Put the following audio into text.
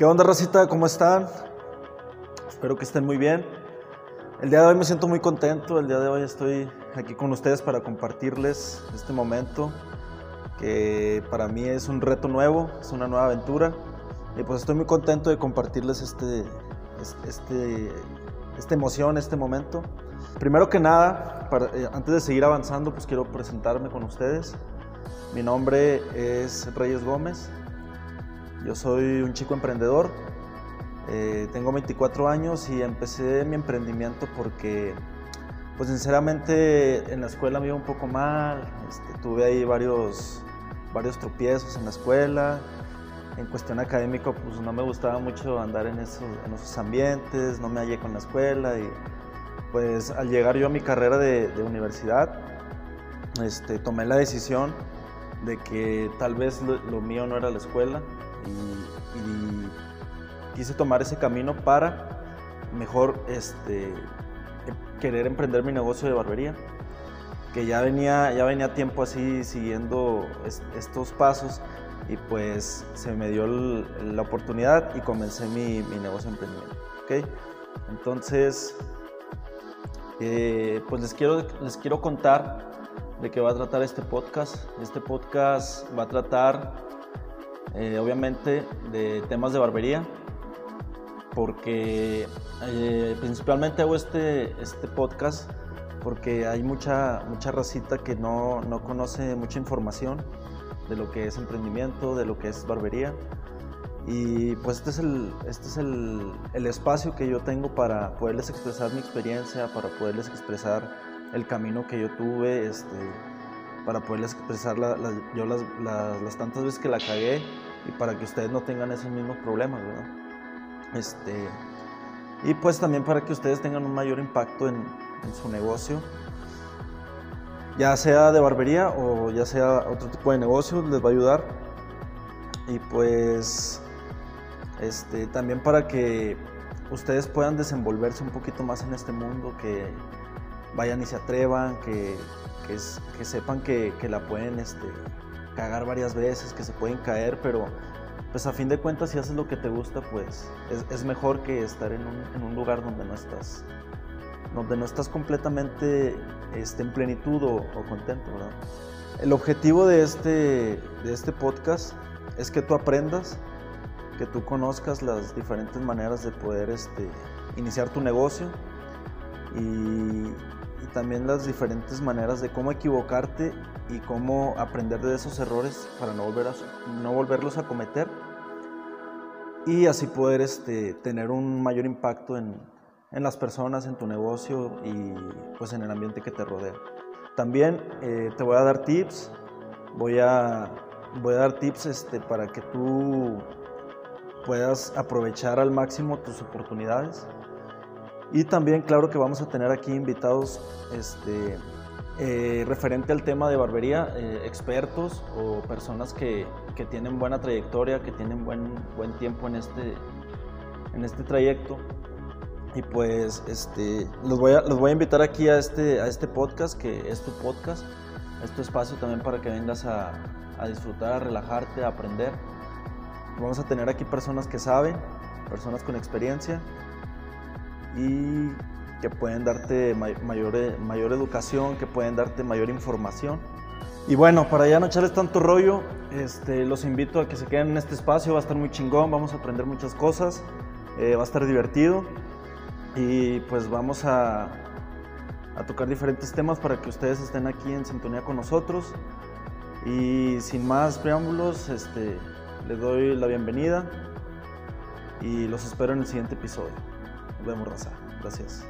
¿Qué onda, Racita? ¿Cómo están? Espero que estén muy bien. El día de hoy me siento muy contento. El día de hoy estoy aquí con ustedes para compartirles este momento que para mí es un reto nuevo, es una nueva aventura. Y pues estoy muy contento de compartirles este, este, esta emoción, este momento. Primero que nada, eh, antes de seguir avanzando, pues quiero presentarme con ustedes. Mi nombre es Reyes Gómez. Yo soy un chico emprendedor. Eh, tengo 24 años y empecé mi emprendimiento porque, pues sinceramente, en la escuela me iba un poco mal. Este, tuve ahí varios, varios tropiezos en la escuela. En cuestión académica, pues no me gustaba mucho andar en esos, en esos ambientes, no me hallé con la escuela y pues al llegar yo a mi carrera de, universidad, este, tomé la decisión de que tal vez lo, mío no era la escuela y, quise tomar ese camino para mejor este, querer emprender mi negocio de barbería que ya venía, ya venía tiempo así siguiendo estos pasos y pues se me dio la oportunidad y comencé mi, mi negocio de emprendimiento. ¿okay? Entonces, eh, pues les quiero, les quiero contar de qué va a tratar este podcast. Este podcast va a tratar, eh, obviamente, de temas de barbería, porque eh, principalmente hago este, este podcast porque hay mucha, mucha racita que no, no conoce mucha información de lo que es emprendimiento, de lo que es barbería. Y pues este es, el, este es el, el, espacio que yo tengo para poderles expresar mi experiencia, para poderles expresar el camino que yo tuve, este, para poderles expresar yo las, las, tantas veces que la cagué y para que ustedes no tengan esos mismos problemas, ¿verdad? Este, y pues también para que ustedes tengan un mayor impacto en, en su negocio, ya sea de barbería o ya sea otro tipo de negocio, les va a ayudar. Y pues este, también para que ustedes puedan desenvolverse un poquito más en este mundo, que vayan y se atrevan, que, que, sepan que, que, la pueden este, cagar varias veces, que se pueden caer, pero pues a fin de cuentas si haces lo que te gusta, pues es, es mejor que estar en un, en un, lugar donde no estás, donde no estás completamente este, en plenitud o, o contento, ¿verdad? El objetivo de este, de este podcast es que tú aprendas que tú conozcas las diferentes maneras de poder este, iniciar tu negocio y, también las diferentes maneras de cómo equivocarte y cómo aprender de esos errores para no, volver a, no volverlos a cometer y así poder este, tener un mayor impacto en, en, las personas, en tu negocio y pues en el ambiente que te rodea. También eh, te voy a dar tips, voy a, voy a dar tips este, para que tú puedas aprovechar al máximo tus oportunidades. Y también, claro que vamos a tener aquí invitados este, eh, referente al tema de barbería, eh, expertos o personas que, que, tienen buena trayectoria, que tienen buen, buen tiempo en este, en este trayecto. Y pues este, los, voy a, los voy a invitar aquí a este, a este podcast, que es tu podcast, es tu espacio también para que vengas a, a disfrutar, a relajarte, a aprender. Vamos a tener aquí personas que saben, personas con experiencia y que pueden darte mayor, mayor educación, que pueden darte mayor información. Y bueno, para ya no echarles tanto rollo, este, los invito a que se queden en este espacio, va a estar muy chingón, vamos a aprender muchas cosas, eh, va a estar divertido y pues vamos a, a tocar diferentes temas para que ustedes estén aquí en sintonía con nosotros. Y sin más preámbulos, este, les doy la bienvenida y los espero en el siguiente episodio. Nos vemos, raza. Gracias.